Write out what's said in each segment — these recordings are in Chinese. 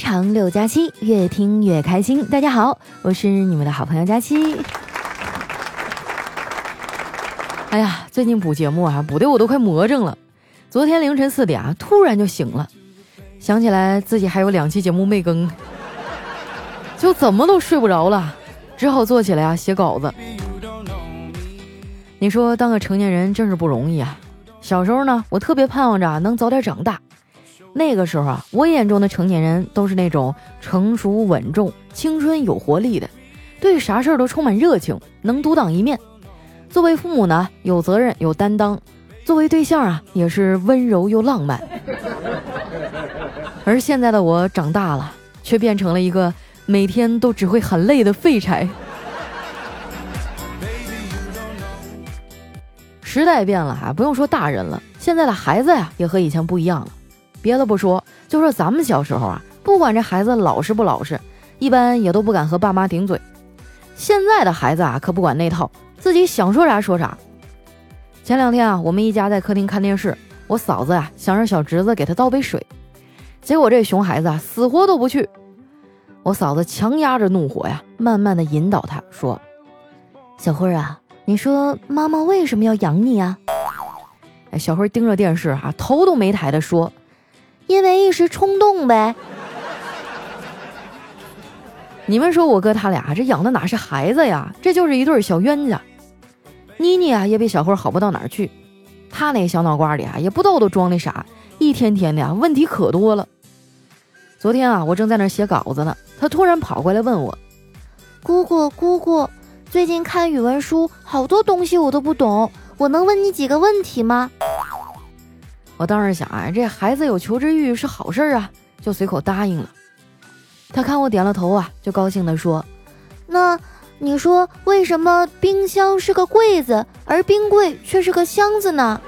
长六加七，越听越开心。大家好，我是你们的好朋友佳期。哎呀，最近补节目啊，补的我都快魔怔了。昨天凌晨四点啊，突然就醒了，想起来自己还有两期节目没更，就怎么都睡不着了，只好坐起来啊写稿子。你说当个成年人真是不容易啊！小时候呢，我特别盼望着能早点长大。那个时候啊，我眼中的成年人都是那种成熟稳重、青春有活力的，对啥事儿都充满热情，能独当一面。作为父母呢，有责任有担当；作为对象啊，也是温柔又浪漫。而现在的我长大了，却变成了一个每天都只会很累的废柴。时代变了啊，不用说大人了，现在的孩子呀，也和以前不一样了。别的不说，就说咱们小时候啊，不管这孩子老实不老实，一般也都不敢和爸妈顶嘴。现在的孩子啊，可不管那套，自己想说啥说啥。前两天啊，我们一家在客厅看电视，我嫂子呀想让小侄子给他倒杯水，结果这熊孩子啊死活都不去。我嫂子强压着怒火呀，慢慢的引导他说：“小辉啊，你说妈妈为什么要养你啊？”哎，小辉盯着电视啊，头都没抬的说。因为一时冲动呗。你们说我哥他俩这养的哪是孩子呀？这就是一对小冤家。妮妮啊，也比小慧好不到哪儿去。他那小脑瓜里啊，也不知道都装的啥，一天天的啊，问题可多了。昨天啊，我正在那写稿子呢，他突然跑过来问我：“姑姑，姑姑，最近看语文书，好多东西我都不懂，我能问你几个问题吗？”我当时想啊，这孩子有求知欲是好事啊，就随口答应了。他看我点了头啊，就高兴地说：“那你说为什么冰箱是个柜子，而冰柜却是个箱子呢？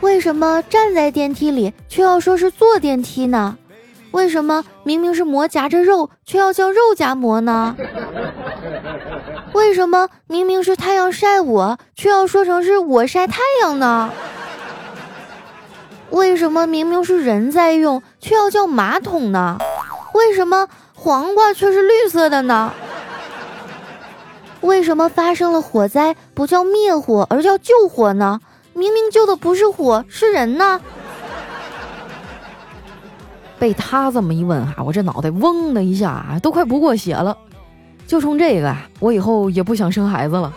为什么站在电梯里却要说是坐电梯呢？为什么明明是馍夹着肉，却要叫肉夹馍呢？为什么明明是太阳晒我，却要说成是我晒太阳呢？”为什么明明是人在用，却要叫马桶呢？为什么黄瓜却是绿色的呢？为什么发生了火灾不叫灭火而叫救火呢？明明救的不是火，是人呢？被他这么一问哈，我这脑袋嗡的一下啊，都快不过血了。就冲这个，我以后也不想生孩子了，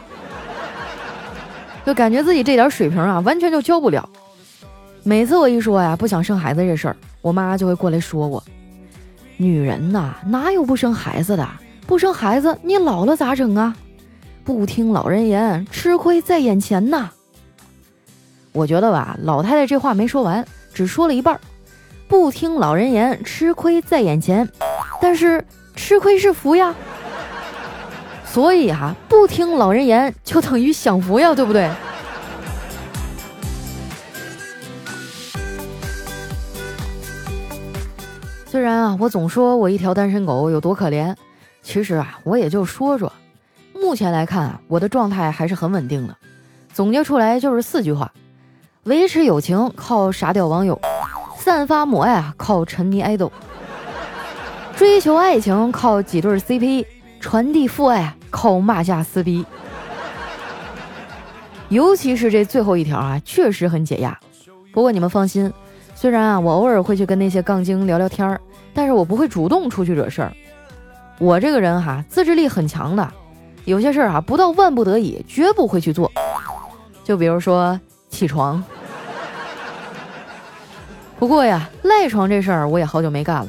就感觉自己这点水平啊，完全就教不了。每次我一说呀不想生孩子这事儿，我妈就会过来说我：“女人呐，哪有不生孩子的？不生孩子，你老了咋整啊？不听老人言，吃亏在眼前呐。”我觉得吧，老太太这话没说完，只说了一半儿。不听老人言，吃亏在眼前，但是吃亏是福呀。所以哈，不听老人言就等于享福呀，对不对？虽然啊，我总说我一条单身狗有多可怜，其实啊，我也就说说。目前来看啊，我的状态还是很稳定的。总结出来就是四句话：维持友情靠傻屌网友，散发母爱啊靠沉迷爱豆，追求爱情靠几对 CP，传递父爱靠骂架撕逼。尤其是这最后一条啊，确实很解压。不过你们放心。虽然啊，我偶尔会去跟那些杠精聊聊天儿，但是我不会主动出去惹事儿。我这个人哈，自制力很强的，有些事儿啊，不到万不得已，绝不会去做。就比如说起床。不过呀，赖床这事儿我也好久没干了。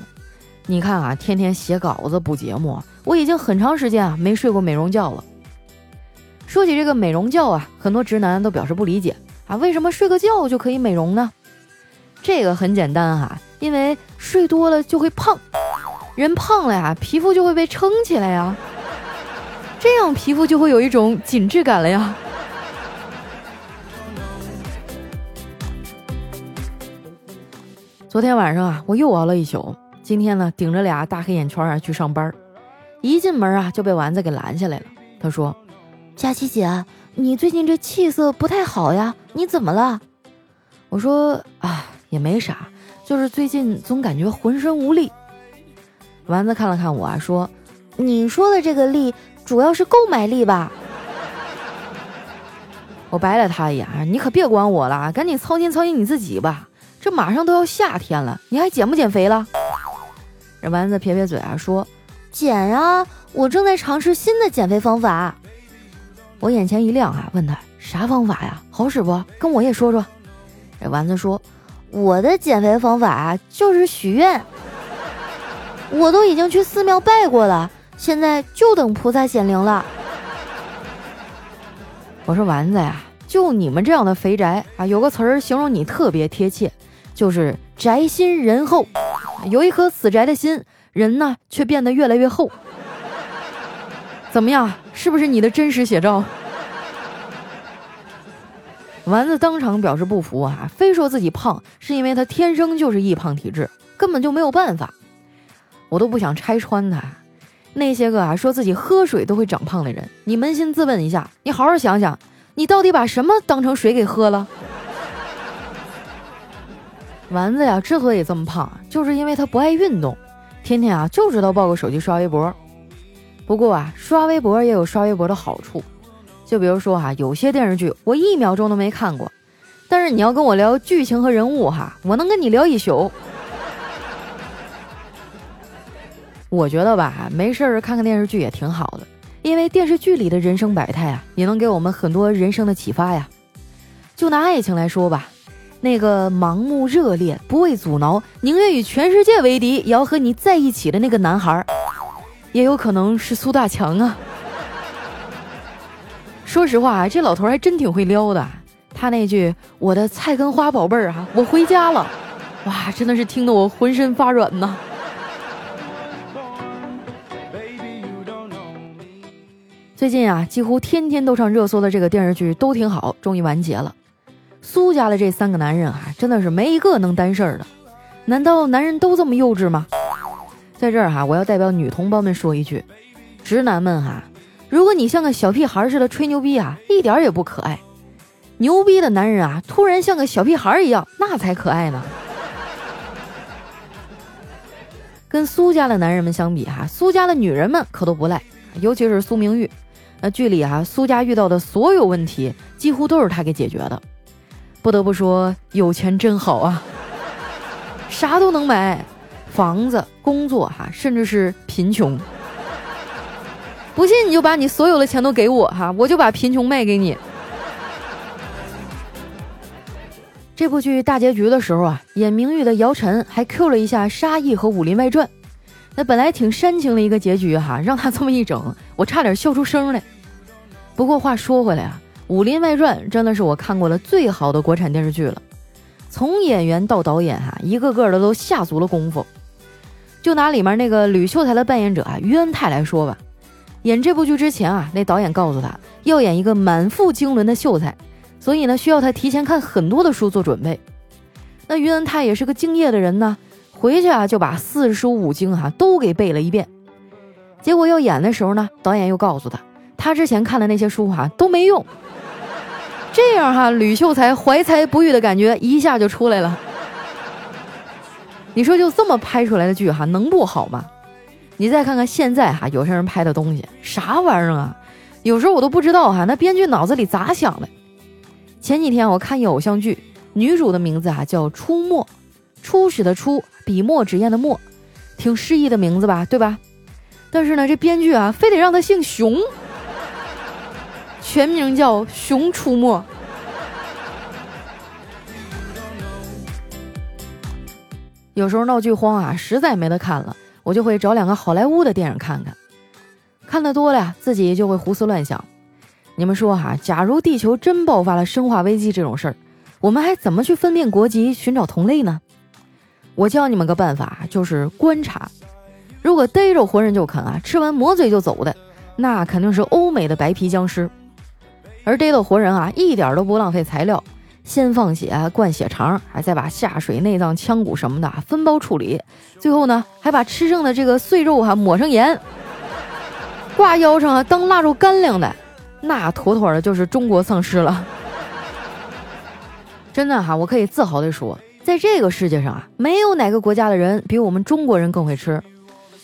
你看啊，天天写稿子补节目，我已经很长时间啊没睡过美容觉了。说起这个美容觉啊，很多直男都表示不理解啊，为什么睡个觉就可以美容呢？这个很简单哈，因为睡多了就会胖，人胖了呀，皮肤就会被撑起来呀，这样皮肤就会有一种紧致感了呀。昨天晚上啊，我又熬了一宿，今天呢，顶着俩大黑眼圈啊去上班，一进门啊就被丸子给拦下来了。他说：“佳琪姐，你最近这气色不太好呀，你怎么了？”我说：“啊。”也没啥，就是最近总感觉浑身无力。丸子看了看我啊，说：“你说的这个力，主要是购买力吧？”我白了他一眼：“你可别管我了，赶紧操心操心你自己吧。这马上都要夏天了，你还减不减肥了？”这丸子撇撇嘴啊，说：“减啊，我正在尝试新的减肥方法。”我眼前一亮啊，问他啥方法呀？好使不？跟我也说说。这丸子说：“我的减肥方法，就是许愿。”我都已经去寺庙拜过了，现在就等菩萨显灵了。我说丸子呀，就你们这样的肥宅啊，有个词儿形容你特别贴切，就是宅心仁厚。有一颗死宅的心，人呢却变得越来越厚。怎么样，是不是你的真实写照？丸子当场表示不服啊，非说自己胖是因为他天生就是易胖体质，根本就没有办法。我都不想拆穿他，那些个啊说自己喝水都会长胖的人，你扪心自问一下，你好好想想，你到底把什么当成水给喝了？丸子呀，之所以这么胖，就是因为他不爱运动，天天啊就知道抱个手机刷微博。不过啊，刷微博也有刷微博的好处，就比如说哈，有些电视剧我一秒钟都没看过，但是你要跟我聊剧情和人物哈，我能跟你聊一宿。我觉得吧，没事儿看看电视剧也挺好的，因为电视剧里的人生百态啊，也能给我们很多人生的启发呀。就拿爱情来说吧，那个盲目热烈、不畏阻挠、宁愿与全世界为敌也要和你在一起的那个男孩，也有可能是苏大强啊。说实话，这老头还真挺会撩的。他那句“我的菜根花宝贝儿啊，我回家了”，哇，真的是听得我浑身发软呐。最近啊，几乎天天都上热搜的这个电视剧都挺好，终于完结了。苏家的这三个男人啊，真的是没一个能担事儿的。难道男人都这么幼稚吗？在这儿哈，我要代表女同胞们说一句：直男们哈，如果你像个小屁孩似的吹牛逼啊，一点也不可爱。牛逼的男人啊，突然像个小屁孩一样，那才可爱呢。跟苏家的男人们相比哈，苏家的女人们可都不赖，尤其是苏明玉。那剧里啊，苏家遇到的所有问题，几乎都是他给解决的。不得不说，有钱真好啊，啥都能买，房子、工作哈，甚至是贫穷。不信你就把你所有的钱都给我哈，我就把贫穷卖给你。这部剧大结局的时候啊，演明玉的姚晨还 Q 了一下沙溢和《武林外传》，那本来挺煽情的一个结局哈，让他这么一整，我差点笑出声来。不过话说回来啊，《武林外传》真的是我看过的最好的国产电视剧了。从演员到导演哈，一个个的都下足了功夫。就拿里面那个吕秀才的扮演者啊于恩泰来说吧，演这部剧之前啊，那导演告诉他要演一个满腹经纶的秀才，所以呢需要他提前看很多的书做准备。那于恩泰也是个敬业的人呢，回去啊就把四书五经哈都给背了一遍。结果要演的时候呢，导演又告诉他。他之前看的那些书哈都没用，这样哈吕秀才怀才不遇的感觉一下就出来了。你说就这么拍出来的剧哈能不好吗？你再看看现在哈有些人拍的东西啥玩意儿啊？有时候我都不知道哈那编剧脑子里咋想的。前几天我看一偶像剧，女主的名字啊叫出没，初始的初，笔墨纸砚的墨，挺诗意的名字吧，对吧？但是呢这编剧啊非得让她姓熊。全名叫《熊出没》。有时候闹剧荒啊，实在没得看了，我就会找两个好莱坞的电影看看。看的多了呀，自己就会胡思乱想。你们说哈，假如地球真爆发了生化危机这种事儿，我们还怎么去分辨国籍、寻找同类呢？我教你们个办法，就是观察。如果逮着活人就啃啊，吃完抹嘴就走的，那肯定是欧美的白皮僵尸。而逮到活人啊，一点都不浪费材料，先放血灌血肠，还再把下水、内脏、腔骨什么的分包处理，最后呢，还把吃剩的这个碎肉哈抹上盐，挂腰上啊当腊肉干粮的，那妥妥的就是中国丧尸了。真的哈，我可以自豪的说，在这个世界上啊，没有哪个国家的人比我们中国人更会吃。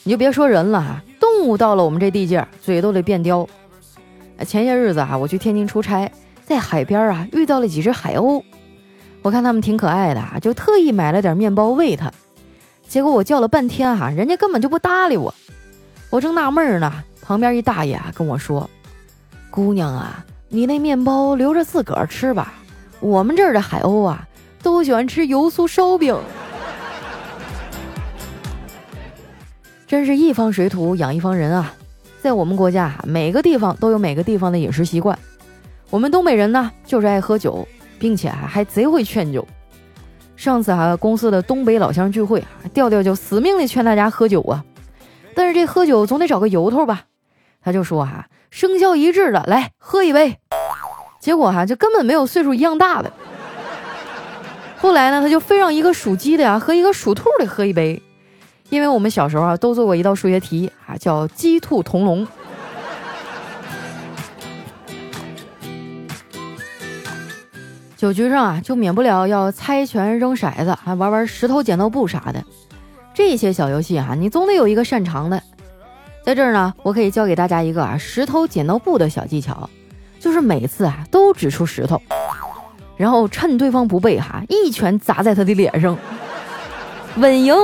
你就别说人了哈，动物到了我们这地界，嘴都得变刁。前些日子啊，我去天津出差，在海边啊遇到了几只海鸥，我看它们挺可爱的啊，就特意买了点面包喂它。结果我叫了半天哈，人家根本就不搭理我。我正纳闷呢，旁边一大爷啊跟我说：“姑娘啊，你那面包留着自个儿吃吧，我们这儿的海鸥啊都喜欢吃油酥烧饼。”真是一方水土养一方人啊！在我们国家，每个地方都有每个地方的饮食习惯。我们东北人呢，就是爱喝酒，并且还还贼会劝酒。上次啊，公司的东北老乡聚会啊，调调就死命的劝大家喝酒啊。但是这喝酒总得找个由头吧？他就说哈，生肖一致的来喝一杯。结果哈，就根本没有岁数一样大的。后来呢，他就非让一个属鸡的呀和一个属兔的喝一杯。因为我们小时候啊，都做过一道数学题啊，叫鸡兔同笼。酒局上啊，就免不了要猜拳、扔骰子，还玩玩石头剪刀布啥的。这些小游戏啊，你总得有一个擅长的。在这儿呢，我可以教给大家一个啊石头剪刀布的小技巧，就是每次啊都指出石头，然后趁对方不备哈，一拳砸在他的脸上，稳赢。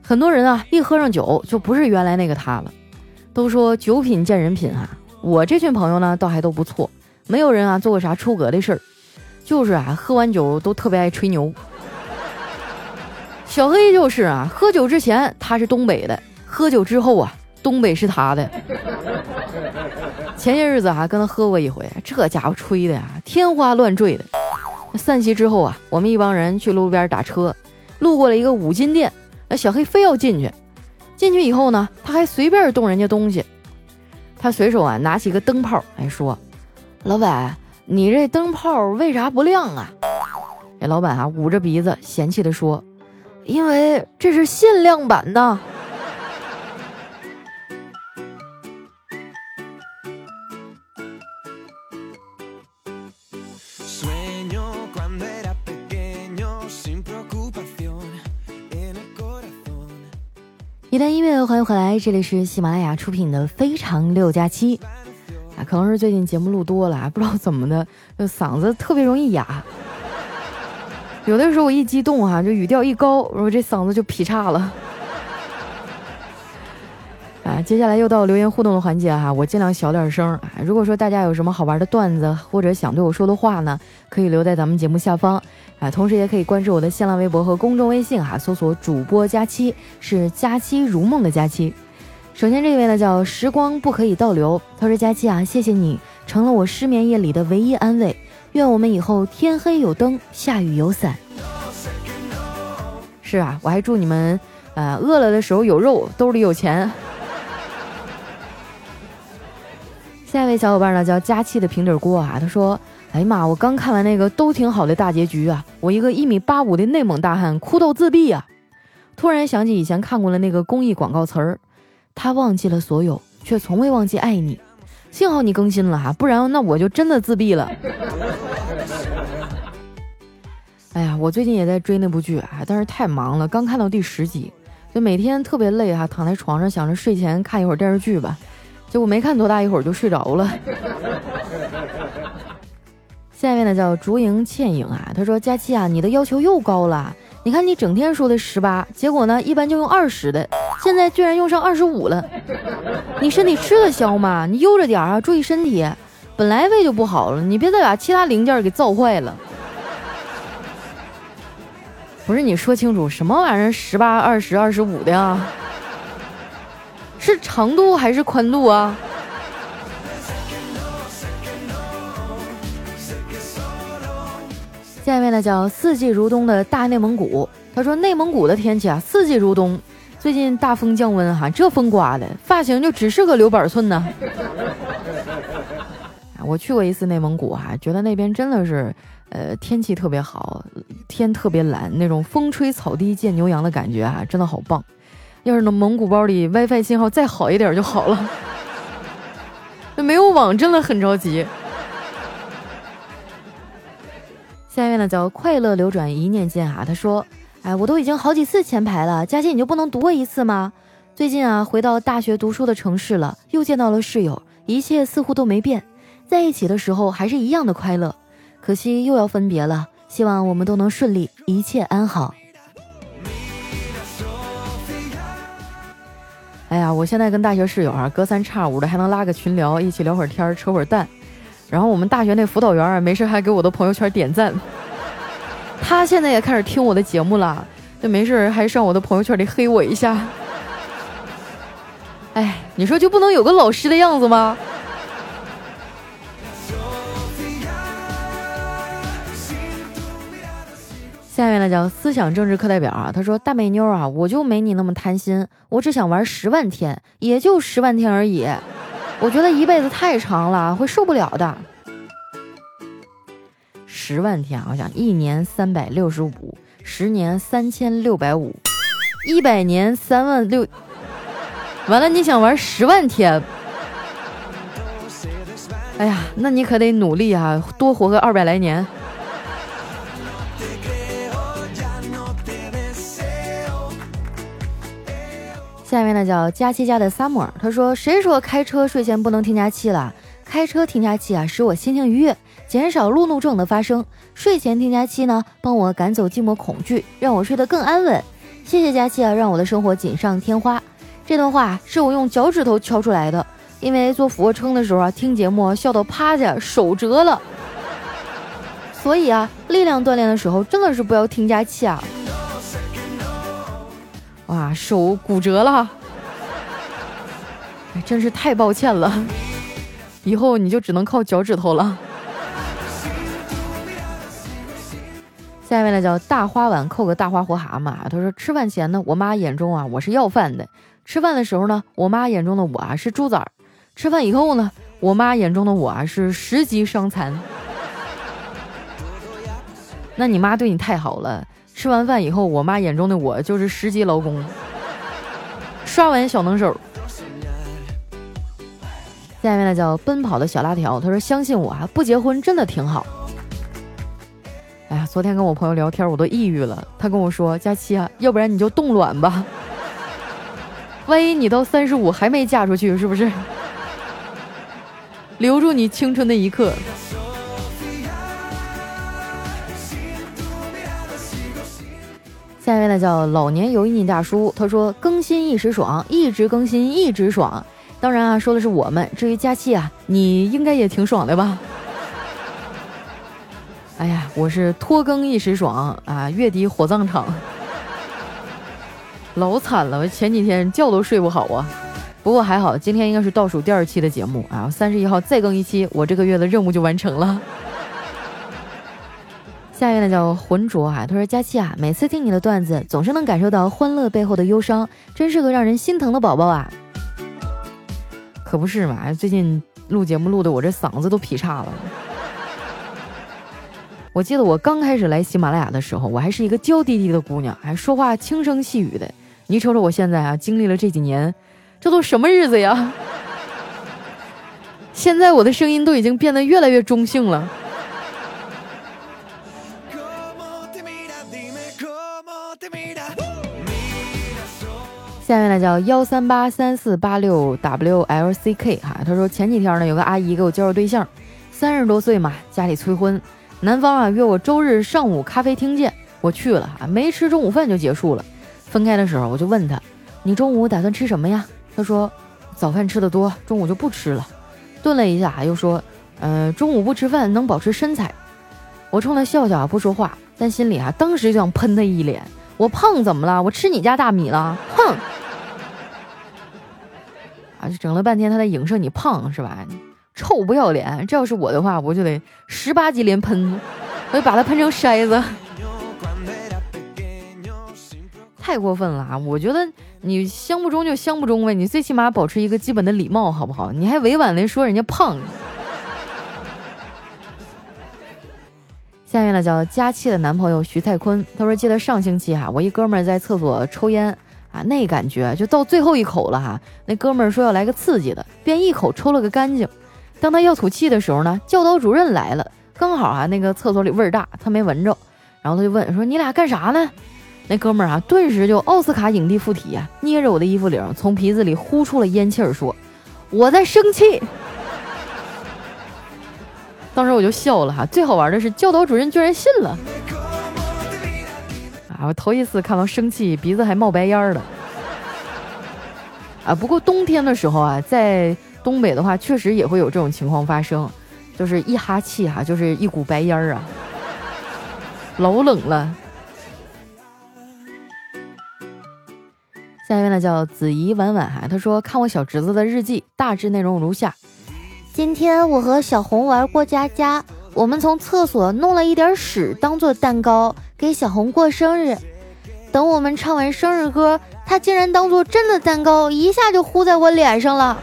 很多人啊，一喝上酒就不是原来那个他了。都说酒品见人品啊，我这群朋友呢倒还都不错，没有人啊做过啥出格的事儿，就是啊喝完酒都特别爱吹牛。小黑就是啊，喝酒之前他是东北的，喝酒之后啊，东北是他的。前些日子还跟他喝过一回，这家伙吹的呀天花乱坠的。散席之后啊，我们一帮人去路边打车，路过了一个五金店。那小黑非要进去，进去以后呢，他还随便动人家东西。他随手啊拿起一个灯泡，哎说：“老板，你这灯泡为啥不亮啊？”哎，老板啊捂着鼻子嫌弃的说：“因为这是限量版的。”一段音乐，欢迎回来，这里是喜马拉雅出品的《非常六加七》啊，可能是最近节目录多了，不知道怎么的，就嗓子特别容易哑。有的时候我一激动哈，就语调一高，我这嗓子就劈叉了。接下来又到留言互动的环节哈，我尽量小点声啊。如果说大家有什么好玩的段子或者想对我说的话呢，可以留在咱们节目下方。啊，同时也可以关注我的新浪微博和公众微信哈，搜索主播佳期，是佳期如梦的佳期。首先这位呢叫时光不可以倒流，他说佳期啊，谢谢你成了我失眠夜里的唯一安慰，愿我们以后天黑有灯，下雨有伞。是啊，我还祝你们，呃，饿了的时候有肉，兜里有钱。下一位小伙伴呢叫佳期的平底锅啊，他说。哎呀妈！我刚看完那个都挺好的大结局啊，我一个一米八五的内蒙大汉哭到自闭啊！突然想起以前看过的那个公益广告词儿，他忘记了所有，却从未忘记爱你。幸好你更新了哈，不然那我就真的自闭了。哎呀，我最近也在追那部剧啊，但是太忙了，刚看到第十集，就每天特别累哈，躺在床上想着睡前看一会儿电视剧吧，结果没看多大一会儿就睡着了。下面呢叫竹影倩影啊，他说佳期啊，你的要求又高了。你看你整天说的十八，结果呢一般就用二十的，现在居然用上二十五了。你身体吃得消吗？你悠着点啊，注意身体。本来胃就不好了，你别再把其他零件给造坏了。不是你说清楚什么玩意儿？十八、二十、二十五的呀？是长度还是宽度啊？下一位呢叫四季如冬的大内蒙古，他说内蒙古的天气啊四季如冬，最近大风降温哈，这风刮的发型就只适合留板寸呢。我去过一次内蒙古哈，觉得那边真的是，呃天气特别好，天特别蓝，那种风吹草低见牛羊的感觉啊，真的好棒。要是那蒙古包里 WiFi 信号再好一点就好了，没有网真的很着急。下面呢叫快乐流转一念间啊，他说：“哎，我都已经好几次前排了，佳琪你就不能读我一次吗？最近啊，回到大学读书的城市了，又见到了室友，一切似乎都没变，在一起的时候还是一样的快乐，可惜又要分别了。希望我们都能顺利，一切安好。”哎呀，我现在跟大学室友啊，隔三差五的还能拉个群聊，一起聊会儿天，扯会儿淡。然后我们大学那辅导员啊，没事还给我的朋友圈点赞。他现在也开始听我的节目了，就没事还上我的朋友圈里黑我一下。哎，你说就不能有个老师的样子吗？下面呢叫思想政治课代表啊，他说大美妞啊，我就没你那么贪心，我只想玩十万天，也就十万天而已。我觉得一辈子太长了，会受不了的。十万天，我想一年三百六十五，十年三千六百五，一百年三万六。完了，你想玩十万天？哎呀，那你可得努力啊，多活个二百来年。下面呢叫佳期家的 summer，他说：“谁说开车睡前不能听佳期了？开车听佳期啊，使我心情愉悦，减少路怒症的发生。睡前听佳期呢，帮我赶走寂寞恐惧，让我睡得更安稳。谢谢佳期啊，让我的生活锦上添花。”这段话是我用脚趾头敲出来的，因为做俯卧撑的时候啊，听节目笑到趴下，手折了。所以啊，力量锻炼的时候真的是不要听佳期啊。哇，手骨折了，哎真是太抱歉了，以后你就只能靠脚趾头了。下面呢叫大花碗扣个大花活蛤蟆，他说吃饭前呢，我妈眼中啊我是要饭的；吃饭的时候呢，我妈眼中的我啊是猪崽儿；吃饭以后呢，我妈眼中的我啊是十级伤残。那你妈对你太好了。吃完饭以后，我妈眼中的我就是十级劳工，刷碗小能手。下面呢叫奔跑的小辣条，他说：“相信我啊，不结婚真的挺好。”哎呀，昨天跟我朋友聊天，我都抑郁了。他跟我说：“佳期啊，要不然你就冻卵吧，万一你到三十五还没嫁出去，是不是？留住你青春的一刻。”下一位呢叫老年油腻大叔，他说更新一时爽，一直更新一直爽。当然啊，说的是我们。至于佳期啊，你应该也挺爽的吧？哎呀，我是拖更一时爽啊，月底火葬场，老惨了，我前几天觉都睡不好啊。不过还好，今天应该是倒数第二期的节目啊，三十一号再更一期，我这个月的任务就完成了。下一位呢叫浑浊啊，他说佳期啊，每次听你的段子，总是能感受到欢乐背后的忧伤，真是个让人心疼的宝宝啊。可不是嘛，最近录节目录的我这嗓子都劈叉了。我记得我刚开始来喜马拉雅的时候，我还是一个娇滴滴的姑娘，还说话轻声细语的。你瞅瞅我现在啊，经历了这几年，这都什么日子呀？现在我的声音都已经变得越来越中性了。下面呢叫幺三八三四八六 W L C K 哈，他说前几天呢有个阿姨给我介绍对象，三十多岁嘛，家里催婚，男方啊约我周日上午咖啡厅见，我去了啊，没吃中午饭就结束了。分开的时候我就问他，你中午打算吃什么呀？他说早饭吃的多，中午就不吃了。顿了一下又说，嗯，中午不吃饭能保持身材。我冲他笑笑啊不说话，但心里啊当时就想喷他一脸，我胖怎么了？我吃你家大米了？哼！啊，就整了半天，他在影射你胖是吧？臭不要脸！这要是我的话，我就得十八级连喷，我就把他喷成筛子。太过分了啊！我觉得你相不中就相不中呗，你最起码保持一个基本的礼貌好不好？你还委婉的说人家胖。下面呢叫佳期的男朋友徐蔡坤，他说记得上星期哈，我一哥们儿在厕所抽烟。啊，那感觉就到最后一口了哈。那哥们儿说要来个刺激的，便一口抽了个干净。当他要吐气的时候呢，教导主任来了，刚好啊那个厕所里味儿大，他没闻着，然后他就问说：“你俩干啥呢？”那哥们儿啊，顿时就奥斯卡影帝附体啊，捏着我的衣服领，从鼻子里呼出了烟气儿，说：“我在生气。”当时我就笑了哈。最好玩的是，教导主任居然信了啊！我头一次看到生气鼻子还冒白烟的啊。不过冬天的时候啊，在东北的话，确实也会有这种情况发生，就是一哈气哈，就是一股白烟儿啊，老冷了。下一位呢叫子怡婉婉哈，他说看我小侄子的日记，大致内容如下：今天我和小红玩过家家，我们从厕所弄了一点屎当做蛋糕给小红过生日。等我们唱完生日歌，他竟然当做真的蛋糕，一下就呼在我脸上了。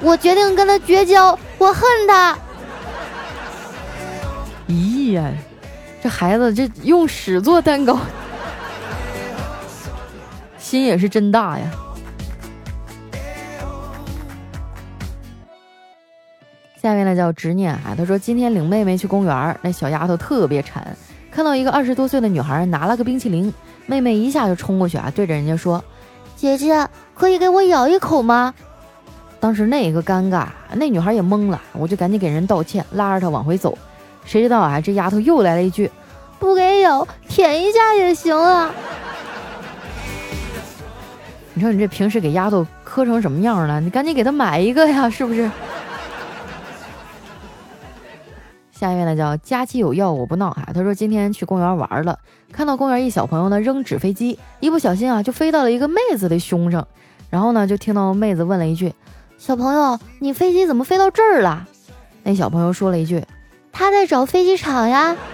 我决定跟他绝交，我恨他。咦呀，这孩子这用屎做蛋糕。心也是真大呀！下面呢叫执念啊，他说今天领妹妹去公园，那小丫头特别馋，看到一个二十多岁的女孩拿了个冰淇淋，妹妹一下就冲过去啊，对着人家说：“姐姐，可以给我咬一口吗？”当时那个尴尬，那女孩也懵了，我就赶紧给人道歉，拉着她往回走。谁知道啊，这丫头又来了一句：“不给咬，舔一下也行啊。”你说你这平时给丫头磕成什么样了？你赶紧给她买一个呀，是不是？下一位呢叫佳期有药我不闹哈，他说今天去公园玩了，看到公园一小朋友呢扔纸飞机，一不小心啊就飞到了一个妹子的胸上，然后呢就听到妹子问了一句：“小朋友，你飞机怎么飞到这儿了？”那小朋友说了一句：“他在找飞机场呀。”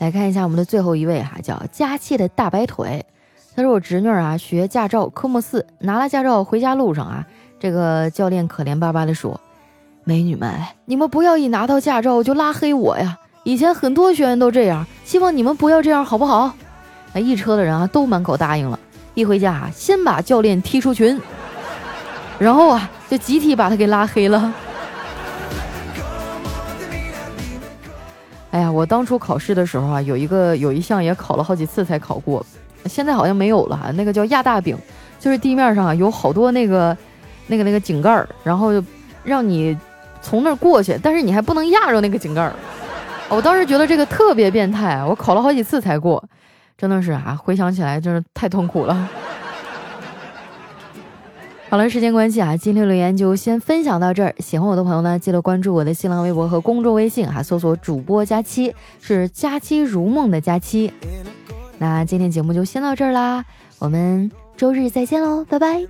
来看一下我们的最后一位哈，叫佳期的大白腿。他说我侄女啊学驾照科目四，拿了驾照回家路上啊，这个教练可怜巴巴的说：“美女们，你们不要一拿到驾照就拉黑我呀！以前很多学员都这样，希望你们不要这样好不好？”那一车的人啊都满口答应了。一回家啊，先把教练踢出群，然后啊就集体把他给拉黑了。哎呀，我当初考试的时候啊，有一个有一项也考了好几次才考过，现在好像没有了。那个叫压大饼，就是地面上啊有好多那个那个那个井盖儿，然后让你从那儿过去，但是你还不能压着那个井盖儿。我当时觉得这个特别变态，我考了好几次才过，真的是啊，回想起来真是太痛苦了。好了，时间关系啊，今天留言就先分享到这儿。喜欢我的朋友呢，记得关注我的新浪微博和公众微信哈，搜索主播佳期，是佳期如梦的佳期。那今天节目就先到这儿啦，我们周日再见喽，拜拜。